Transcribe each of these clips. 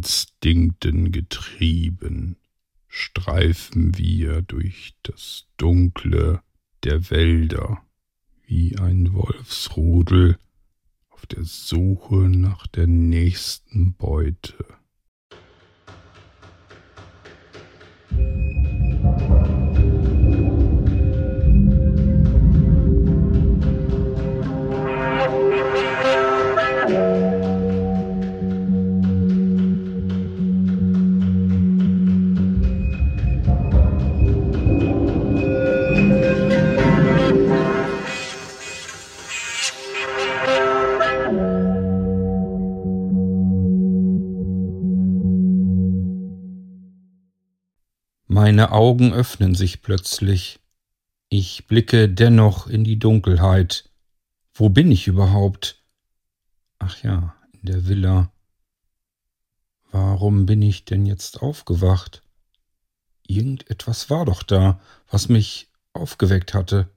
Instinkten getrieben, streifen wir durch das Dunkle der Wälder wie ein Wolfsrudel auf der Suche nach der nächsten Beute. Meine Augen öffnen sich plötzlich. Ich blicke dennoch in die Dunkelheit. Wo bin ich überhaupt? Ach ja, in der Villa. Warum bin ich denn jetzt aufgewacht? Irgendetwas war doch da, was mich aufgeweckt hatte.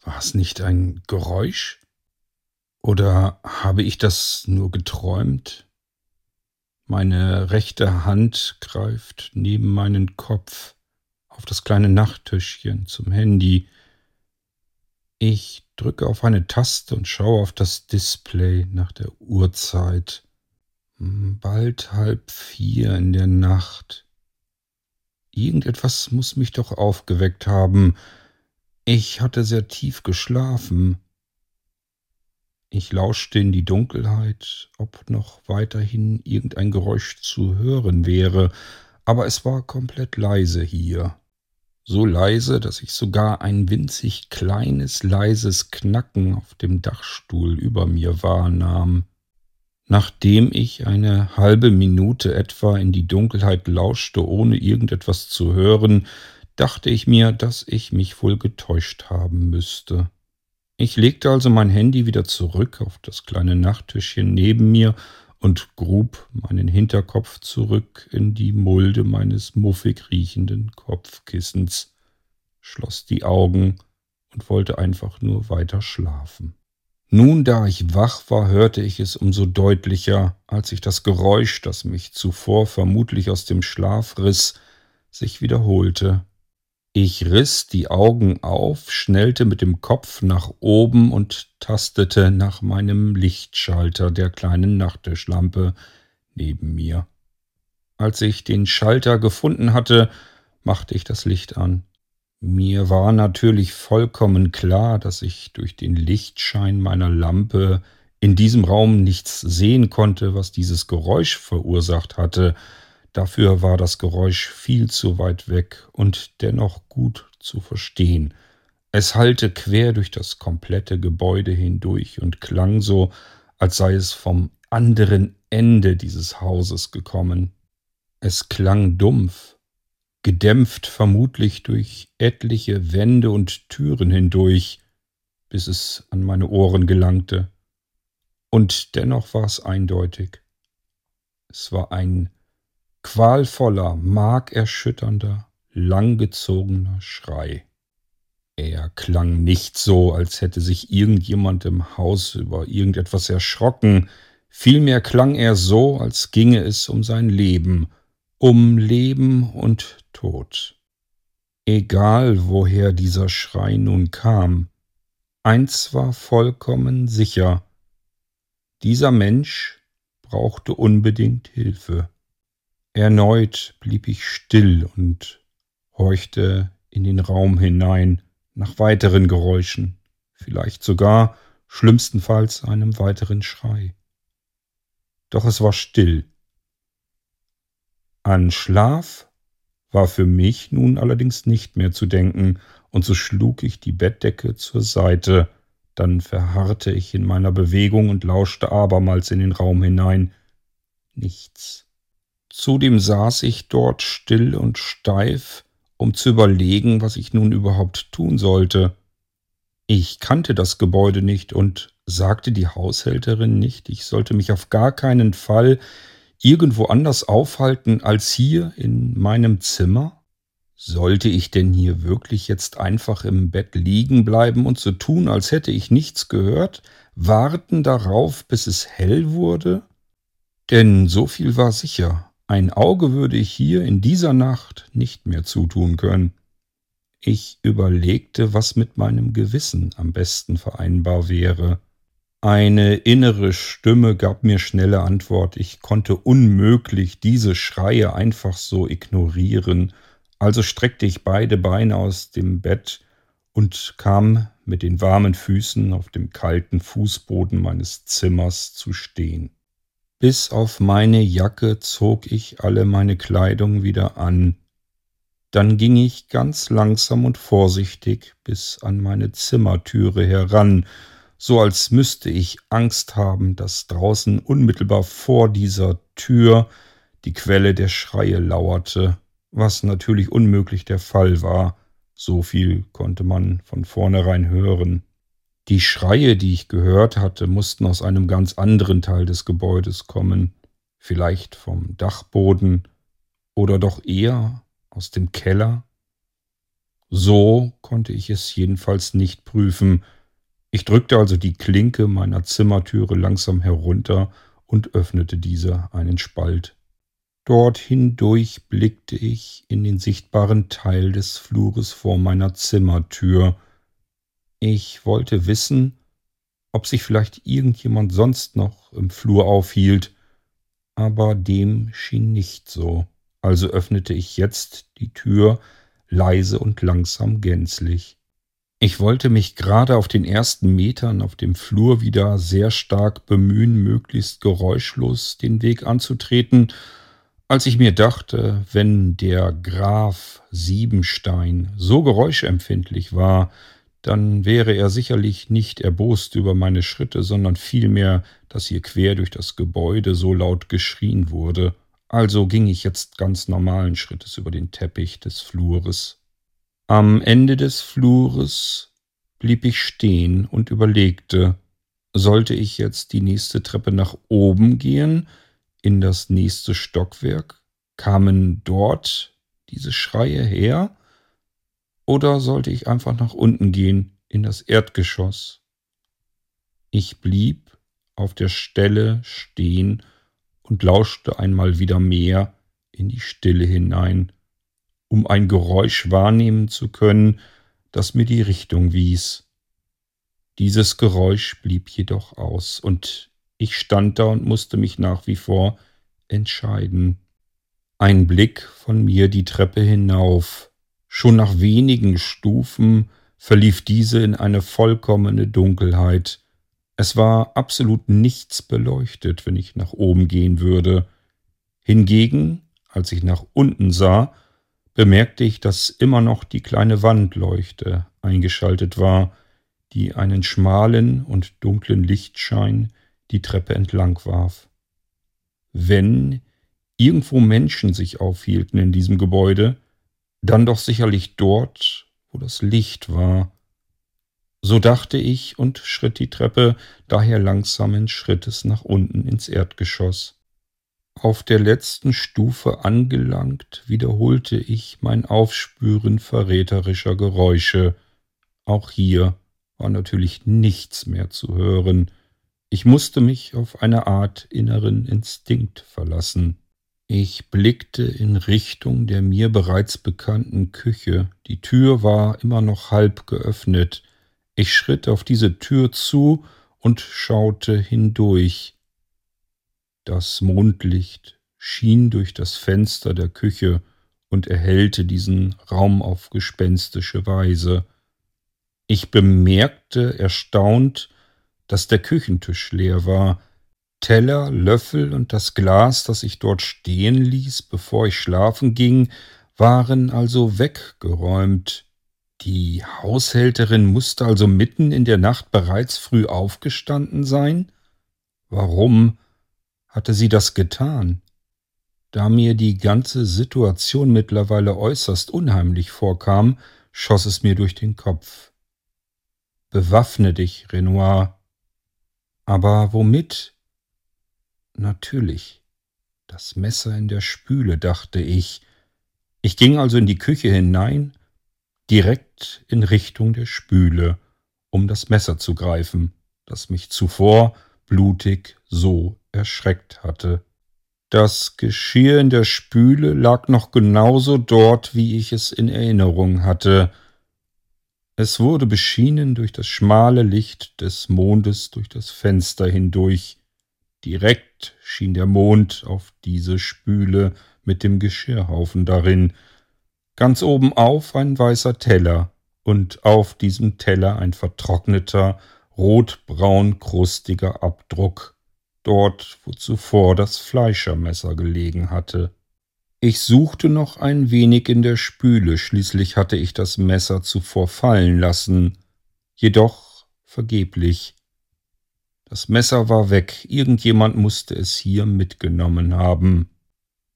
War es nicht ein Geräusch? Oder habe ich das nur geträumt? Meine rechte Hand greift neben meinen Kopf auf das kleine Nachttischchen zum Handy. Ich drücke auf eine Taste und schaue auf das Display nach der Uhrzeit. Hm, bald halb vier in der Nacht. Irgendetwas muss mich doch aufgeweckt haben. Ich hatte sehr tief geschlafen. Ich lauschte in die Dunkelheit, ob noch weiterhin irgendein Geräusch zu hören wäre, aber es war komplett leise hier. So leise, dass ich sogar ein winzig kleines, leises Knacken auf dem Dachstuhl über mir wahrnahm. Nachdem ich eine halbe Minute etwa in die Dunkelheit lauschte, ohne irgendetwas zu hören, dachte ich mir, dass ich mich wohl getäuscht haben müsste. Ich legte also mein Handy wieder zurück auf das kleine Nachttischchen neben mir und grub meinen Hinterkopf zurück in die Mulde meines muffig riechenden Kopfkissens, schloss die Augen und wollte einfach nur weiter schlafen. Nun, da ich wach war, hörte ich es umso deutlicher, als ich das Geräusch, das mich zuvor vermutlich aus dem Schlaf riss, sich wiederholte. Ich riss die Augen auf, schnellte mit dem Kopf nach oben und tastete nach meinem Lichtschalter der kleinen Nachttischlampe neben mir. Als ich den Schalter gefunden hatte, machte ich das Licht an. Mir war natürlich vollkommen klar, dass ich durch den Lichtschein meiner Lampe in diesem Raum nichts sehen konnte, was dieses Geräusch verursacht hatte, Dafür war das Geräusch viel zu weit weg und dennoch gut zu verstehen. Es hallte quer durch das komplette Gebäude hindurch und klang so, als sei es vom anderen Ende dieses Hauses gekommen. Es klang dumpf, gedämpft vermutlich durch etliche Wände und Türen hindurch, bis es an meine Ohren gelangte. Und dennoch war es eindeutig. Es war ein qualvoller, markerschütternder, langgezogener Schrei. Er klang nicht so, als hätte sich irgendjemand im Haus über irgendetwas erschrocken, vielmehr klang er so, als ginge es um sein Leben, um Leben und Tod. Egal woher dieser Schrei nun kam, eins war vollkommen sicher, dieser Mensch brauchte unbedingt Hilfe. Erneut blieb ich still und horchte in den Raum hinein nach weiteren Geräuschen, vielleicht sogar schlimmstenfalls einem weiteren Schrei. Doch es war still. An Schlaf war für mich nun allerdings nicht mehr zu denken, und so schlug ich die Bettdecke zur Seite, dann verharrte ich in meiner Bewegung und lauschte abermals in den Raum hinein. Nichts. Zudem saß ich dort still und steif, um zu überlegen, was ich nun überhaupt tun sollte. Ich kannte das Gebäude nicht und sagte die Haushälterin nicht, ich sollte mich auf gar keinen Fall irgendwo anders aufhalten als hier in meinem Zimmer? Sollte ich denn hier wirklich jetzt einfach im Bett liegen bleiben und so tun, als hätte ich nichts gehört, warten darauf, bis es hell wurde? Denn so viel war sicher, ein Auge würde ich hier in dieser Nacht nicht mehr zutun können. Ich überlegte, was mit meinem Gewissen am besten vereinbar wäre. Eine innere Stimme gab mir schnelle Antwort. Ich konnte unmöglich diese Schreie einfach so ignorieren. Also streckte ich beide Beine aus dem Bett und kam mit den warmen Füßen auf dem kalten Fußboden meines Zimmers zu stehen. Bis auf meine Jacke zog ich alle meine Kleidung wieder an. Dann ging ich ganz langsam und vorsichtig bis an meine Zimmertüre heran, so als müsste ich Angst haben, dass draußen unmittelbar vor dieser Tür die Quelle der Schreie lauerte, was natürlich unmöglich der Fall war, so viel konnte man von vornherein hören. Die Schreie, die ich gehört hatte, mussten aus einem ganz anderen Teil des Gebäudes kommen, vielleicht vom Dachboden oder doch eher aus dem Keller. So konnte ich es jedenfalls nicht prüfen, ich drückte also die Klinke meiner Zimmertüre langsam herunter und öffnete diese einen Spalt. Dort hindurch blickte ich in den sichtbaren Teil des Flures vor meiner Zimmertür. Ich wollte wissen, ob sich vielleicht irgendjemand sonst noch im Flur aufhielt, aber dem schien nicht so. Also öffnete ich jetzt die Tür leise und langsam gänzlich. Ich wollte mich gerade auf den ersten Metern auf dem Flur wieder sehr stark bemühen, möglichst geräuschlos den Weg anzutreten, als ich mir dachte, wenn der Graf Siebenstein so geräuschempfindlich war, dann wäre er sicherlich nicht erbost über meine Schritte, sondern vielmehr, dass hier quer durch das Gebäude so laut geschrien wurde. Also ging ich jetzt ganz normalen Schrittes über den Teppich des Flures. Am Ende des Flures blieb ich stehen und überlegte, sollte ich jetzt die nächste Treppe nach oben gehen, in das nächste Stockwerk? Kamen dort diese Schreie her? Oder sollte ich einfach nach unten gehen, in das Erdgeschoss? Ich blieb auf der Stelle stehen und lauschte einmal wieder mehr in die Stille hinein um ein Geräusch wahrnehmen zu können, das mir die Richtung wies. Dieses Geräusch blieb jedoch aus, und ich stand da und musste mich nach wie vor entscheiden. Ein Blick von mir die Treppe hinauf. Schon nach wenigen Stufen verlief diese in eine vollkommene Dunkelheit. Es war absolut nichts beleuchtet, wenn ich nach oben gehen würde. Hingegen, als ich nach unten sah, bemerkte ich, dass immer noch die kleine Wandleuchte eingeschaltet war, die einen schmalen und dunklen Lichtschein die Treppe entlang warf. Wenn irgendwo Menschen sich aufhielten in diesem Gebäude, dann doch sicherlich dort, wo das Licht war. So dachte ich und schritt die Treppe daher langsamen Schrittes nach unten ins Erdgeschoss. Auf der letzten Stufe angelangt, wiederholte ich mein Aufspüren verräterischer Geräusche. Auch hier war natürlich nichts mehr zu hören. Ich musste mich auf eine Art inneren Instinkt verlassen. Ich blickte in Richtung der mir bereits bekannten Küche. Die Tür war immer noch halb geöffnet. Ich schritt auf diese Tür zu und schaute hindurch. Das Mondlicht schien durch das Fenster der Küche und erhellte diesen Raum auf gespenstische Weise. Ich bemerkte erstaunt, dass der Küchentisch leer war. Teller, Löffel und das Glas, das ich dort stehen ließ, bevor ich schlafen ging, waren also weggeräumt. Die Haushälterin musste also mitten in der Nacht bereits früh aufgestanden sein? Warum hatte sie das getan? Da mir die ganze Situation mittlerweile äußerst unheimlich vorkam, schoss es mir durch den Kopf. Bewaffne dich, Renoir. Aber womit? Natürlich. Das Messer in der Spüle, dachte ich. Ich ging also in die Küche hinein, direkt in Richtung der Spüle, um das Messer zu greifen, das mich zuvor blutig so erschreckt hatte. Das Geschirr in der Spüle lag noch genauso dort, wie ich es in Erinnerung hatte. Es wurde beschienen durch das schmale Licht des Mondes durch das Fenster hindurch. Direkt schien der Mond auf diese Spüle mit dem Geschirrhaufen darin. Ganz oben auf ein weißer Teller und auf diesem Teller ein vertrockneter, rotbraun krustiger Abdruck dort, wo zuvor das Fleischermesser gelegen hatte. Ich suchte noch ein wenig in der Spüle, schließlich hatte ich das Messer zuvor fallen lassen, jedoch vergeblich. Das Messer war weg, irgendjemand musste es hier mitgenommen haben.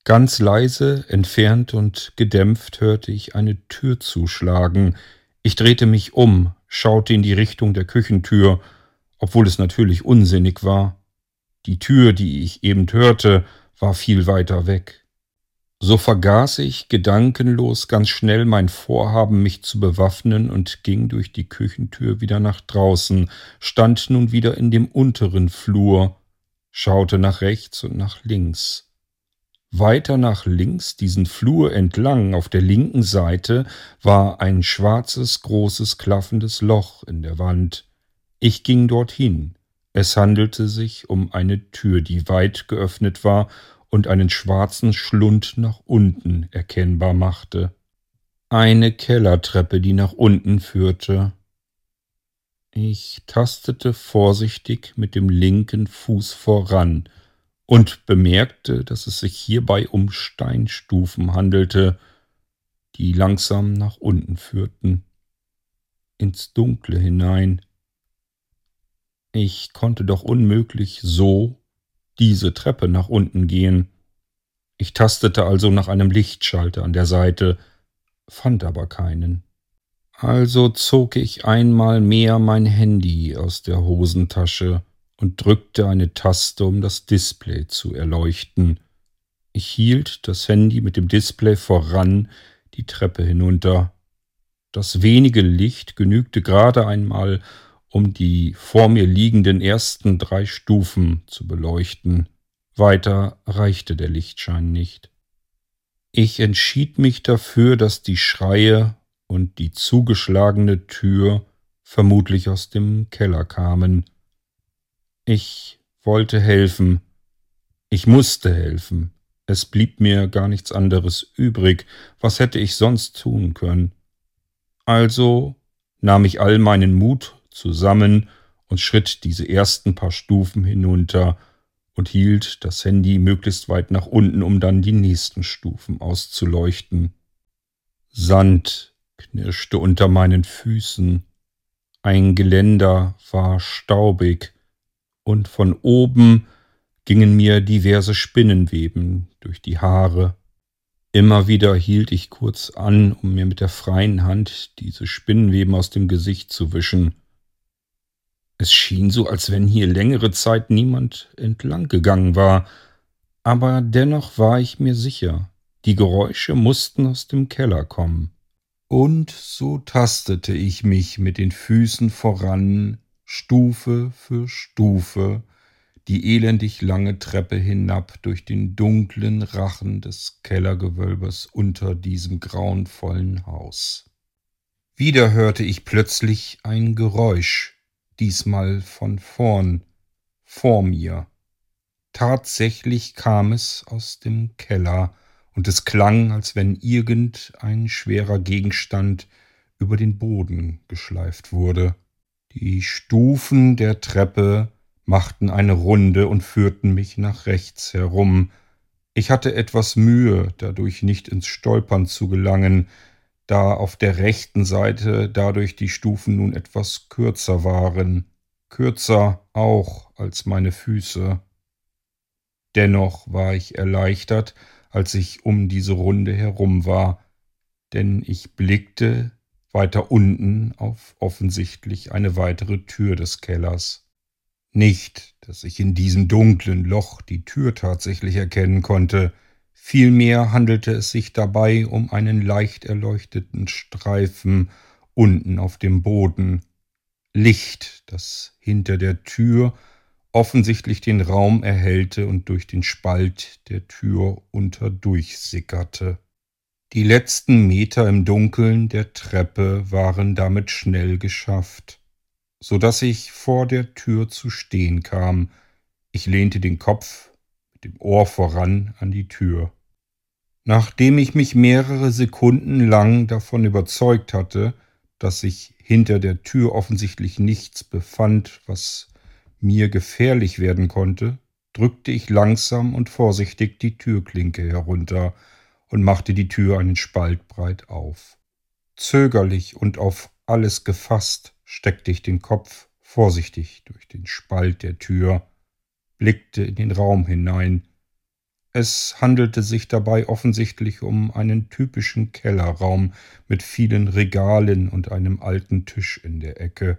Ganz leise, entfernt und gedämpft hörte ich eine Tür zuschlagen. Ich drehte mich um, schaute in die Richtung der Küchentür, obwohl es natürlich unsinnig war. Die Tür, die ich eben hörte, war viel weiter weg. So vergaß ich gedankenlos ganz schnell mein Vorhaben, mich zu bewaffnen und ging durch die Küchentür wieder nach draußen, stand nun wieder in dem unteren Flur, schaute nach rechts und nach links. Weiter nach links, diesen Flur entlang, auf der linken Seite, war ein schwarzes, großes, klaffendes Loch in der Wand. Ich ging dorthin. Es handelte sich um eine Tür, die weit geöffnet war und einen schwarzen Schlund nach unten erkennbar machte. Eine Kellertreppe, die nach unten führte. Ich tastete vorsichtig mit dem linken Fuß voran und bemerkte, dass es sich hierbei um Steinstufen handelte, die langsam nach unten führten, ins Dunkle hinein. Ich konnte doch unmöglich so diese Treppe nach unten gehen. Ich tastete also nach einem Lichtschalter an der Seite, fand aber keinen. Also zog ich einmal mehr mein Handy aus der Hosentasche und drückte eine Taste, um das Display zu erleuchten. Ich hielt das Handy mit dem Display voran die Treppe hinunter. Das wenige Licht genügte gerade einmal, um die vor mir liegenden ersten drei Stufen zu beleuchten. Weiter reichte der Lichtschein nicht. Ich entschied mich dafür, dass die Schreie und die zugeschlagene Tür vermutlich aus dem Keller kamen. Ich wollte helfen. Ich musste helfen. Es blieb mir gar nichts anderes übrig. Was hätte ich sonst tun können? Also nahm ich all meinen Mut zusammen und schritt diese ersten paar Stufen hinunter und hielt das Handy möglichst weit nach unten, um dann die nächsten Stufen auszuleuchten. Sand knirschte unter meinen Füßen, ein Geländer war staubig, und von oben gingen mir diverse Spinnenweben durch die Haare. Immer wieder hielt ich kurz an, um mir mit der freien Hand diese Spinnenweben aus dem Gesicht zu wischen. Es schien so, als wenn hier längere Zeit niemand entlang gegangen war, aber dennoch war ich mir sicher, die Geräusche mussten aus dem Keller kommen. Und so tastete ich mich mit den Füßen voran, Stufe für Stufe, die elendig lange Treppe hinab durch den dunklen Rachen des Kellergewölbes unter diesem grauenvollen Haus. Wieder hörte ich plötzlich ein Geräusch, diesmal von vorn, vor mir. Tatsächlich kam es aus dem Keller, und es klang, als wenn irgend ein schwerer Gegenstand über den Boden geschleift wurde. Die Stufen der Treppe machten eine Runde und führten mich nach rechts herum. Ich hatte etwas Mühe, dadurch nicht ins Stolpern zu gelangen, da auf der rechten Seite dadurch die Stufen nun etwas kürzer waren, kürzer auch als meine Füße. Dennoch war ich erleichtert, als ich um diese Runde herum war, denn ich blickte weiter unten auf offensichtlich eine weitere Tür des Kellers. Nicht, dass ich in diesem dunklen Loch die Tür tatsächlich erkennen konnte, Vielmehr handelte es sich dabei um einen leicht erleuchteten Streifen unten auf dem Boden, Licht, das hinter der Tür offensichtlich den Raum erhellte und durch den Spalt der Tür unterdurchsickerte. Die letzten Meter im Dunkeln der Treppe waren damit schnell geschafft, so dass ich vor der Tür zu stehen kam. Ich lehnte den Kopf dem Ohr voran an die Tür. Nachdem ich mich mehrere Sekunden lang davon überzeugt hatte, dass sich hinter der Tür offensichtlich nichts befand, was mir gefährlich werden konnte, drückte ich langsam und vorsichtig die Türklinke herunter und machte die Tür einen Spalt breit auf. Zögerlich und auf alles gefasst steckte ich den Kopf vorsichtig durch den Spalt der Tür, blickte in den Raum hinein, es handelte sich dabei offensichtlich um einen typischen Kellerraum mit vielen Regalen und einem alten Tisch in der Ecke.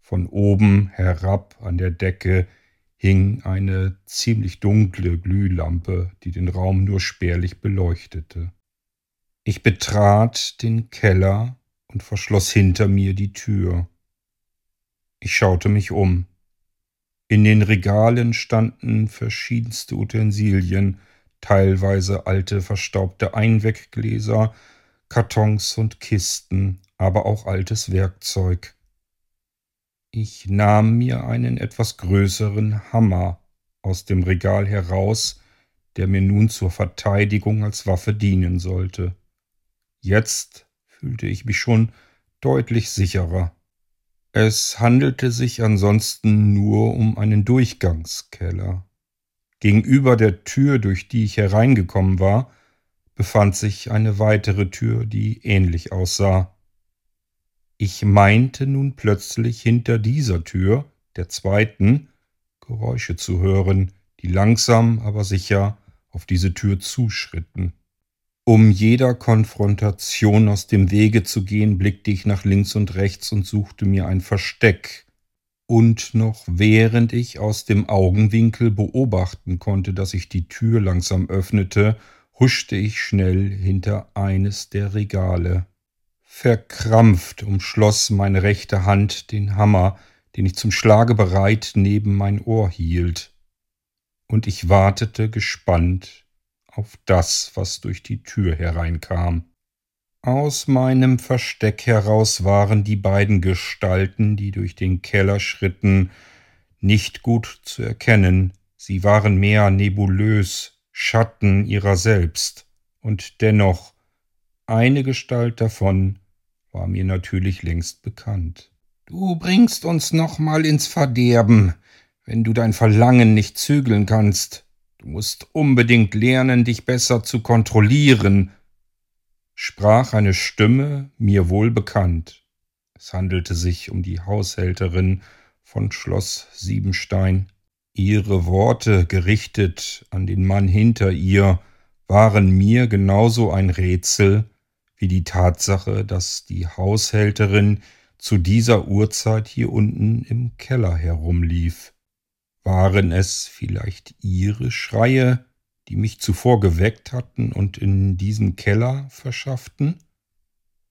Von oben herab an der Decke hing eine ziemlich dunkle Glühlampe, die den Raum nur spärlich beleuchtete. Ich betrat den Keller und verschloss hinter mir die Tür. Ich schaute mich um. In den Regalen standen verschiedenste Utensilien, teilweise alte verstaubte Einweggläser, Kartons und Kisten, aber auch altes Werkzeug. Ich nahm mir einen etwas größeren Hammer aus dem Regal heraus, der mir nun zur Verteidigung als Waffe dienen sollte. Jetzt fühlte ich mich schon deutlich sicherer. Es handelte sich ansonsten nur um einen Durchgangskeller. Gegenüber der Tür, durch die ich hereingekommen war, befand sich eine weitere Tür, die ähnlich aussah. Ich meinte nun plötzlich hinter dieser Tür, der zweiten, Geräusche zu hören, die langsam aber sicher auf diese Tür zuschritten. Um jeder Konfrontation aus dem Wege zu gehen, blickte ich nach links und rechts und suchte mir ein Versteck. Und noch während ich aus dem Augenwinkel beobachten konnte, dass sich die Tür langsam öffnete, huschte ich schnell hinter eines der Regale. Verkrampft umschloss meine rechte Hand den Hammer, den ich zum Schlage bereit neben mein Ohr hielt. Und ich wartete gespannt auf das, was durch die Tür hereinkam. Aus meinem Versteck heraus waren die beiden Gestalten, die durch den Keller schritten, nicht gut zu erkennen, sie waren mehr nebulös, Schatten ihrer selbst, und dennoch eine Gestalt davon war mir natürlich längst bekannt. Du bringst uns noch mal ins Verderben, wenn du dein Verlangen nicht zügeln kannst, Du musst unbedingt lernen, dich besser zu kontrollieren, sprach eine Stimme mir wohl bekannt. Es handelte sich um die Haushälterin von Schloss Siebenstein. Ihre Worte, gerichtet an den Mann hinter ihr, waren mir genauso ein Rätsel wie die Tatsache, dass die Haushälterin zu dieser Uhrzeit hier unten im Keller herumlief. Waren es vielleicht ihre Schreie, die mich zuvor geweckt hatten und in diesen Keller verschafften?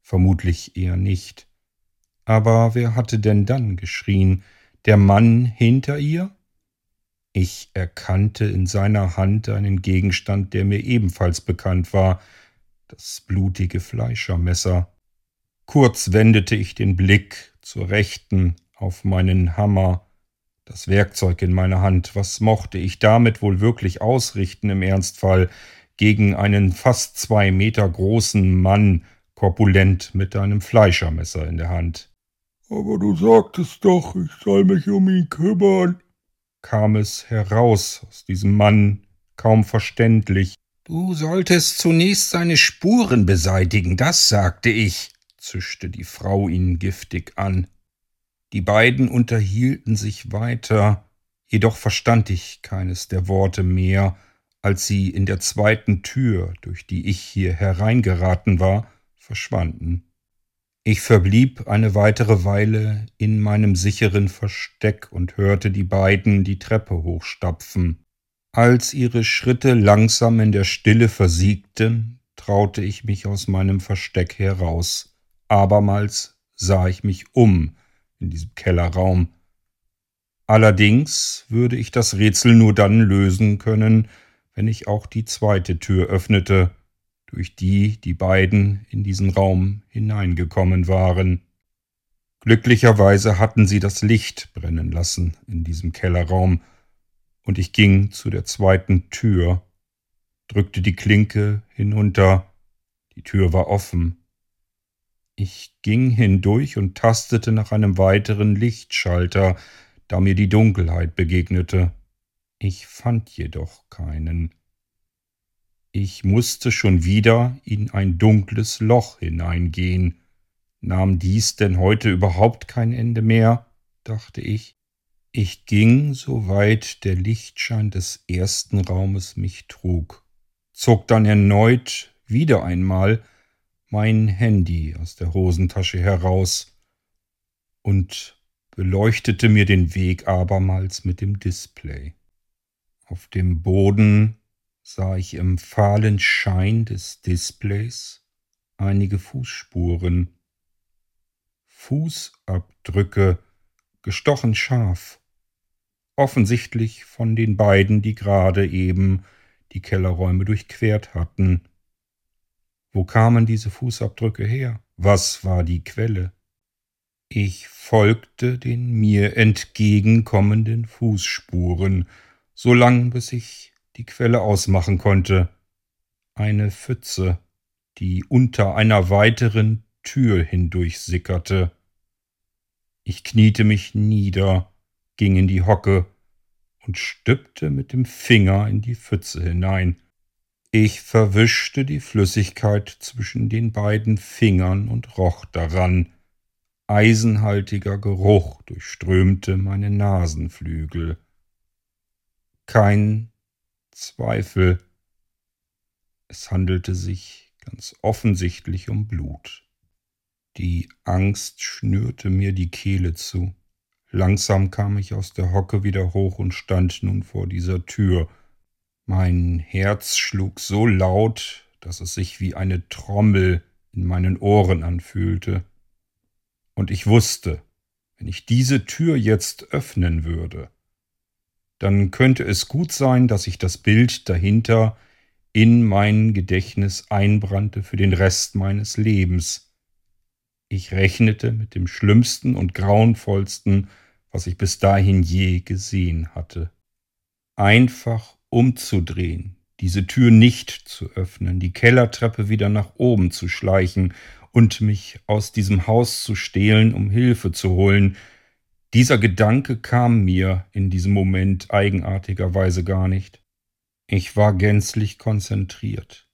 Vermutlich eher nicht. Aber wer hatte denn dann geschrien? Der Mann hinter ihr? Ich erkannte in seiner Hand einen Gegenstand, der mir ebenfalls bekannt war, das blutige Fleischermesser. Kurz wendete ich den Blick zur Rechten auf meinen Hammer, das Werkzeug in meiner Hand, was mochte ich damit wohl wirklich ausrichten im Ernstfall gegen einen fast zwei Meter großen Mann, korpulent mit einem Fleischermesser in der Hand. Aber du sagtest doch, ich soll mich um ihn kümmern, kam es heraus aus diesem Mann, kaum verständlich. Du solltest zunächst seine Spuren beseitigen, das sagte ich, zischte die Frau ihn giftig an. Die beiden unterhielten sich weiter, jedoch verstand ich keines der Worte mehr, als sie in der zweiten Tür, durch die ich hier hereingeraten war, verschwanden. Ich verblieb eine weitere Weile in meinem sicheren Versteck und hörte die beiden die Treppe hochstapfen. Als ihre Schritte langsam in der Stille versiegten, traute ich mich aus meinem Versteck heraus. Abermals sah ich mich um, in diesem Kellerraum. Allerdings würde ich das Rätsel nur dann lösen können, wenn ich auch die zweite Tür öffnete, durch die die beiden in diesen Raum hineingekommen waren. Glücklicherweise hatten sie das Licht brennen lassen in diesem Kellerraum, und ich ging zu der zweiten Tür, drückte die Klinke hinunter, die Tür war offen. Ich ging hindurch und tastete nach einem weiteren Lichtschalter, da mir die Dunkelheit begegnete. Ich fand jedoch keinen. Ich musste schon wieder in ein dunkles Loch hineingehen. Nahm dies denn heute überhaupt kein Ende mehr? dachte ich. Ich ging, soweit der Lichtschein des ersten Raumes mich trug, zog dann erneut wieder einmal mein Handy aus der Hosentasche heraus und beleuchtete mir den Weg abermals mit dem Display. Auf dem Boden sah ich im fahlen Schein des Displays einige Fußspuren, Fußabdrücke, gestochen scharf, offensichtlich von den beiden, die gerade eben die Kellerräume durchquert hatten. Wo kamen diese Fußabdrücke her? Was war die Quelle? Ich folgte den mir entgegenkommenden Fußspuren, so lang bis ich die Quelle ausmachen konnte. Eine Pfütze, die unter einer weiteren Tür hindurch sickerte. Ich kniete mich nieder, ging in die Hocke und stüppte mit dem Finger in die Pfütze hinein. Ich verwischte die Flüssigkeit zwischen den beiden Fingern und roch daran. Eisenhaltiger Geruch durchströmte meine Nasenflügel. Kein Zweifel, es handelte sich ganz offensichtlich um Blut. Die Angst schnürte mir die Kehle zu. Langsam kam ich aus der Hocke wieder hoch und stand nun vor dieser Tür. Mein Herz schlug so laut, dass es sich wie eine Trommel in meinen Ohren anfühlte. Und ich wusste, wenn ich diese Tür jetzt öffnen würde, dann könnte es gut sein, dass ich das Bild dahinter in mein Gedächtnis einbrannte für den Rest meines Lebens, ich rechnete mit dem schlimmsten und grauenvollsten, was ich bis dahin je gesehen hatte. Einfach umzudrehen, diese Tür nicht zu öffnen, die Kellertreppe wieder nach oben zu schleichen und mich aus diesem Haus zu stehlen, um Hilfe zu holen, dieser Gedanke kam mir in diesem Moment eigenartigerweise gar nicht. Ich war gänzlich konzentriert.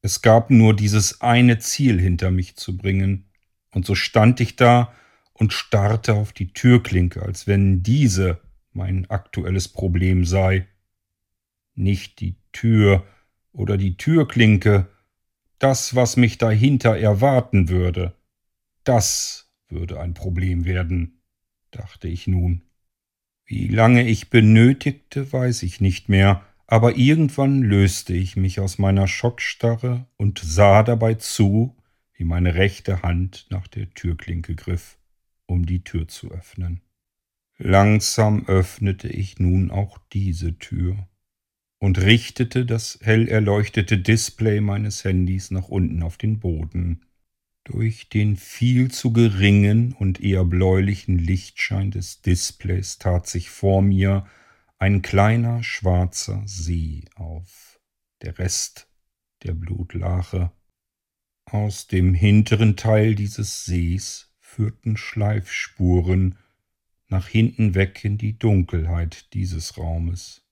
Es gab nur dieses eine Ziel hinter mich zu bringen, und so stand ich da und starrte auf die Türklinke, als wenn diese mein aktuelles Problem sei. Nicht die Tür oder die Türklinke, das, was mich dahinter erwarten würde, das würde ein Problem werden, dachte ich nun. Wie lange ich benötigte, weiß ich nicht mehr, aber irgendwann löste ich mich aus meiner Schockstarre und sah dabei zu, wie meine rechte Hand nach der Türklinke griff, um die Tür zu öffnen. Langsam öffnete ich nun auch diese Tür und richtete das hell erleuchtete Display meines Handys nach unten auf den Boden. Durch den viel zu geringen und eher bläulichen Lichtschein des Displays tat sich vor mir ein kleiner schwarzer See auf, der Rest der Blutlache aus dem hinteren Teil dieses Sees führten Schleifspuren nach hinten weg in die Dunkelheit dieses Raumes.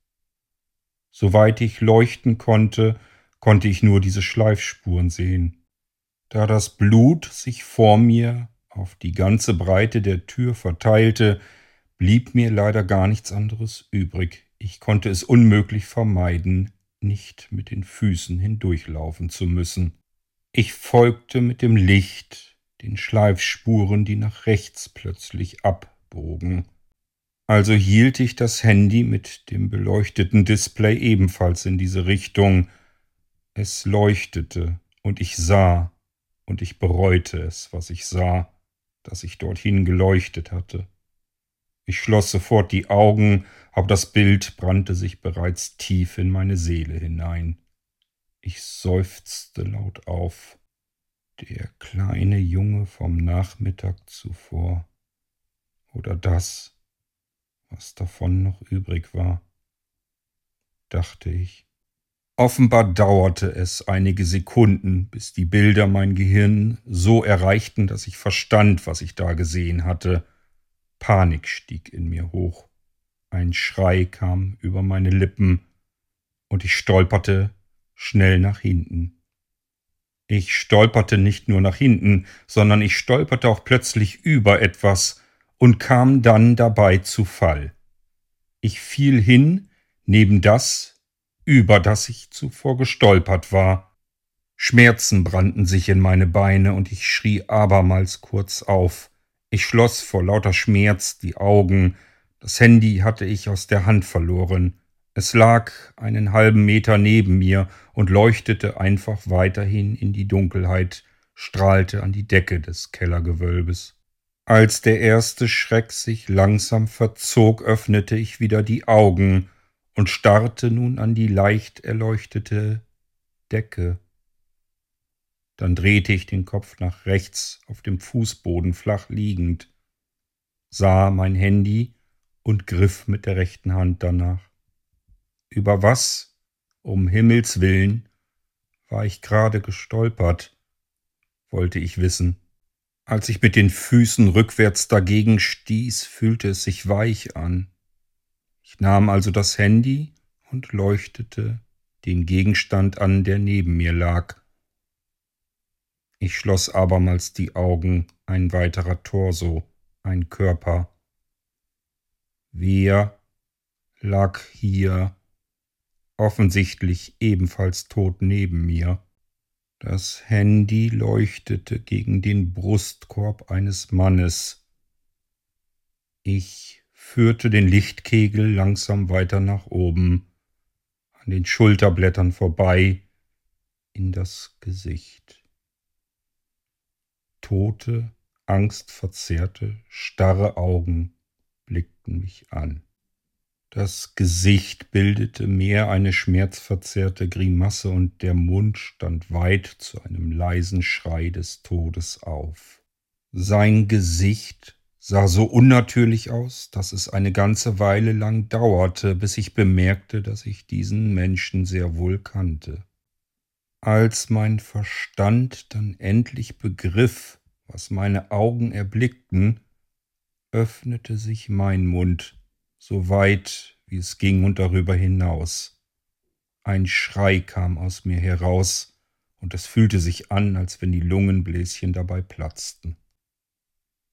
Soweit ich leuchten konnte, konnte ich nur diese Schleifspuren sehen. Da das Blut sich vor mir auf die ganze Breite der Tür verteilte, blieb mir leider gar nichts anderes übrig. Ich konnte es unmöglich vermeiden, nicht mit den Füßen hindurchlaufen zu müssen. Ich folgte mit dem Licht den Schleifspuren, die nach rechts plötzlich abbogen. Also hielt ich das Handy mit dem beleuchteten Display ebenfalls in diese Richtung. Es leuchtete, und ich sah, und ich bereute es, was ich sah, dass ich dorthin geleuchtet hatte. Ich schloss sofort die Augen, aber das Bild brannte sich bereits tief in meine Seele hinein. Ich seufzte laut auf. Der kleine Junge vom Nachmittag zuvor. Oder das, was davon noch übrig war, dachte ich. Offenbar dauerte es einige Sekunden, bis die Bilder mein Gehirn so erreichten, dass ich verstand, was ich da gesehen hatte. Panik stieg in mir hoch. Ein Schrei kam über meine Lippen, und ich stolperte schnell nach hinten. Ich stolperte nicht nur nach hinten, sondern ich stolperte auch plötzlich über etwas und kam dann dabei zu Fall. Ich fiel hin neben das, über das ich zuvor gestolpert war. Schmerzen brannten sich in meine Beine und ich schrie abermals kurz auf. Ich schloss vor lauter Schmerz die Augen. Das Handy hatte ich aus der Hand verloren. Es lag einen halben Meter neben mir und leuchtete einfach weiterhin in die Dunkelheit, strahlte an die Decke des Kellergewölbes. Als der erste Schreck sich langsam verzog, öffnete ich wieder die Augen und starrte nun an die leicht erleuchtete Decke. Dann drehte ich den Kopf nach rechts auf dem Fußboden flach liegend, sah mein Handy und griff mit der rechten Hand danach. Über was, um Himmels willen, war ich gerade gestolpert, wollte ich wissen. Als ich mit den Füßen rückwärts dagegen stieß, fühlte es sich weich an. Ich nahm also das Handy und leuchtete den Gegenstand an, der neben mir lag. Ich schloss abermals die Augen, ein weiterer Torso, ein Körper. Wer lag hier offensichtlich ebenfalls tot neben mir. Das Handy leuchtete gegen den Brustkorb eines Mannes. Ich führte den Lichtkegel langsam weiter nach oben, an den Schulterblättern vorbei, in das Gesicht. Tote, angstverzerrte, starre Augen blickten mich an. Das Gesicht bildete mehr eine schmerzverzerrte Grimasse und der Mund stand weit zu einem leisen Schrei des Todes auf. Sein Gesicht sah so unnatürlich aus, dass es eine ganze Weile lang dauerte, bis ich bemerkte, dass ich diesen Menschen sehr wohl kannte. Als mein Verstand dann endlich begriff, was meine Augen erblickten, öffnete sich mein Mund, so weit wie es ging und darüber hinaus. Ein Schrei kam aus mir heraus, und es fühlte sich an, als wenn die Lungenbläschen dabei platzten.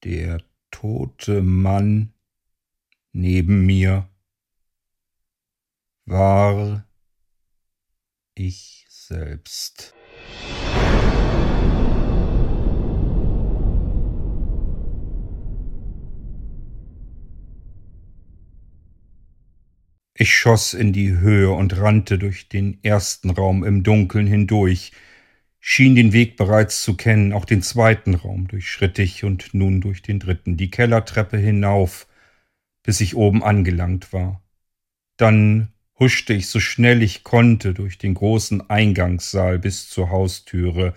Der tote Mann neben mir war ich selbst. Ich schoss in die Höhe und rannte durch den ersten Raum im Dunkeln hindurch, schien den Weg bereits zu kennen, auch den zweiten Raum durchschritt ich und nun durch den dritten, die Kellertreppe hinauf, bis ich oben angelangt war. Dann huschte ich so schnell ich konnte durch den großen Eingangssaal bis zur Haustüre.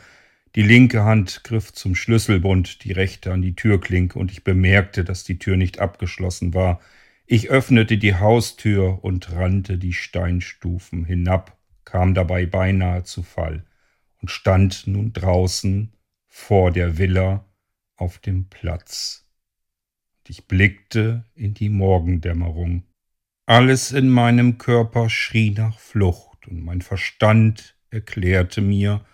Die linke Hand griff zum Schlüsselbund, die rechte an die Türklinke, und ich bemerkte, dass die Tür nicht abgeschlossen war. Ich öffnete die Haustür und rannte die Steinstufen hinab, kam dabei beinahe zu Fall und stand nun draußen vor der Villa auf dem Platz. Und ich blickte in die Morgendämmerung. Alles in meinem Körper schrie nach Flucht, und mein Verstand erklärte mir,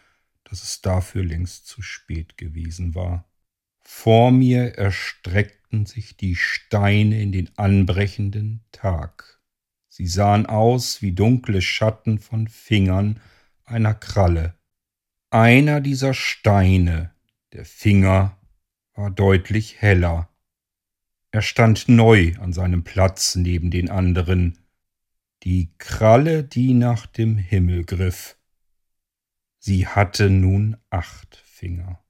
dass es dafür längst zu spät gewesen war. Vor mir erstreckten sich die Steine in den anbrechenden Tag. Sie sahen aus wie dunkle Schatten von Fingern einer Kralle. Einer dieser Steine, der Finger, war deutlich heller. Er stand neu an seinem Platz neben den anderen, die Kralle, die nach dem Himmel griff. Sie hatte nun acht Finger.